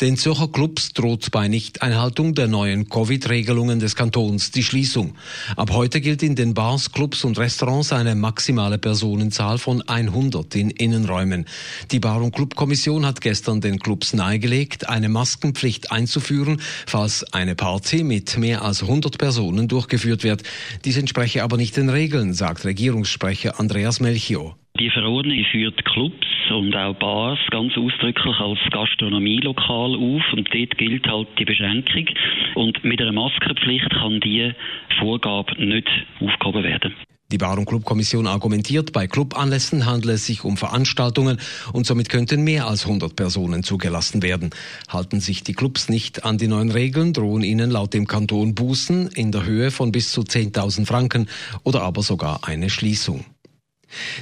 Den Zürcher Clubs droht bei Nichteinhaltung der neuen Covid-Regelungen des Kantons die Schließung. Ab heute gilt in den Bars, Clubs und Restaurants eine maximale Personenzahl von 100 in Innenräumen. Die Bar- und Clubkommission hat gestern den Clubs nahegelegt, eine Maskenpflicht einzuführen, falls eine Party mit mehr als 100 Personen durchgeführt wird. Dies entspreche aber nicht den Regeln, sagt Regierungssprecher Andreas Melchior. Die Verordnung führt Clubs und auch Bars ganz ausdrücklich als Gastronomielokal auf und dort gilt halt die Beschränkung und mit einer Maskenpflicht kann diese Vorgabe nicht aufgehoben werden. Die Bar- und Clubkommission argumentiert, bei Clubanlässen handle es sich um Veranstaltungen und somit könnten mehr als 100 Personen zugelassen werden. Halten sich die Clubs nicht an die neuen Regeln, drohen ihnen laut dem Kanton Bußen in der Höhe von bis zu 10.000 Franken oder aber sogar eine Schließung.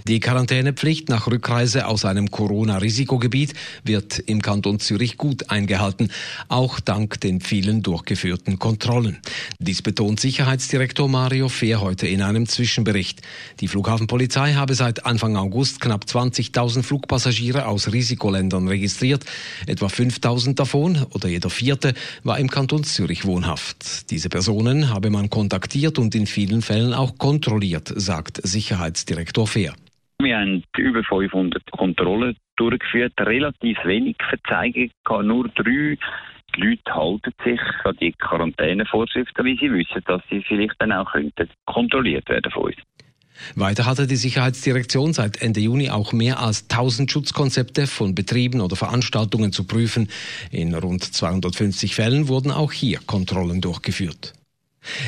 Die Quarantänepflicht nach Rückreise aus einem Corona-Risikogebiet wird im Kanton Zürich gut eingehalten, auch dank den vielen durchgeführten Kontrollen. Dies betont Sicherheitsdirektor Mario Fehr heute in einem Zwischenbericht. Die Flughafenpolizei habe seit Anfang August knapp 20.000 Flugpassagiere aus Risikoländern registriert. Etwa 5.000 davon oder jeder vierte war im Kanton Zürich wohnhaft. Diese Personen habe man kontaktiert und in vielen Fällen auch kontrolliert, sagt Sicherheitsdirektor Fehr. Wir haben über 500 Kontrollen durchgeführt, relativ wenig Verzeihungen nur drei die Leute halten sich an die Quarantänevorschriften, weil sie wissen, dass sie vielleicht dann auch könnten kontrolliert werden von uns. Weiter hatte die Sicherheitsdirektion seit Ende Juni auch mehr als 1000 Schutzkonzepte von Betrieben oder Veranstaltungen zu prüfen. In rund 250 Fällen wurden auch hier Kontrollen durchgeführt.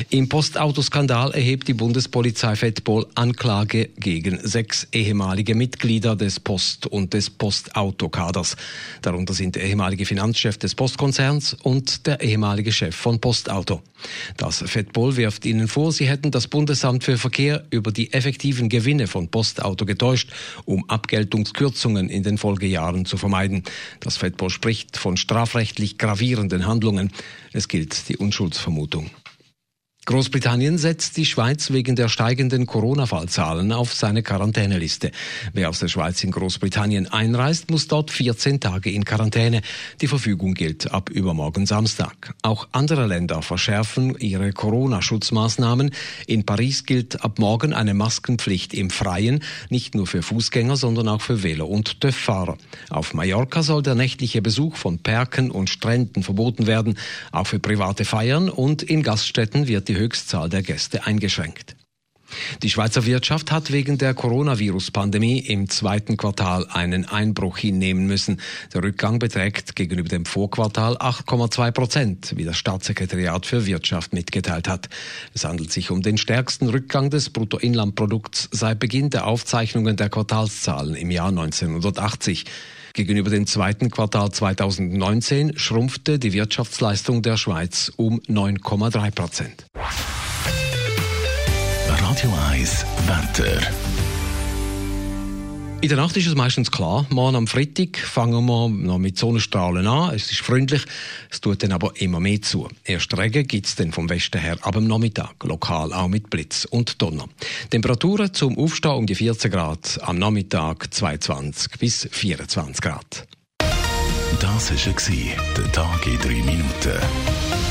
Im Postautoskandal erhebt die Bundespolizei Fettbol Anklage gegen sechs ehemalige Mitglieder des Post- und des Postautokaders. Darunter sind der ehemalige Finanzchef des Postkonzerns und der ehemalige Chef von Postauto. Das Fettbol wirft ihnen vor, sie hätten das Bundesamt für Verkehr über die effektiven Gewinne von Postauto getäuscht, um Abgeltungskürzungen in den Folgejahren zu vermeiden. Das Fettbol spricht von strafrechtlich gravierenden Handlungen. Es gilt die Unschuldsvermutung. Großbritannien setzt die Schweiz wegen der steigenden Corona-Fallzahlen auf seine Quarantäneliste. Wer aus der Schweiz in Großbritannien einreist, muss dort 14 Tage in Quarantäne. Die Verfügung gilt ab übermorgen Samstag. Auch andere Länder verschärfen ihre Corona-Schutzmaßnahmen. In Paris gilt ab morgen eine Maskenpflicht im Freien, nicht nur für Fußgänger, sondern auch für Velo- und TÜV-Fahrer. Auf Mallorca soll der nächtliche Besuch von Perken und Stränden verboten werden. Auch für private Feiern und in Gaststätten wird die Höchstzahl der Gäste eingeschränkt. Die Schweizer Wirtschaft hat wegen der Coronavirus-Pandemie im zweiten Quartal einen Einbruch hinnehmen müssen. Der Rückgang beträgt gegenüber dem Vorquartal 8,2 Prozent, wie das Staatssekretariat für Wirtschaft mitgeteilt hat. Es handelt sich um den stärksten Rückgang des Bruttoinlandprodukts seit Beginn der Aufzeichnungen der Quartalszahlen im Jahr 1980. Gegenüber dem zweiten Quartal 2019 schrumpfte die Wirtschaftsleistung der Schweiz um 9,3 Prozent. Radio 1 Wetter. In der Nacht ist es meistens klar. Morgen am Freitag fangen wir noch mit Sonnenstrahlen an. Es ist freundlich, es tut dann aber immer mehr zu. Erst Regen gibt es dann vom Westen her ab dem Nachmittag, lokal auch mit Blitz und Donner. Temperaturen zum Aufstehen um die 14 Grad, am Nachmittag 22 bis 24 Grad. Das war der Tag in 3 Minuten.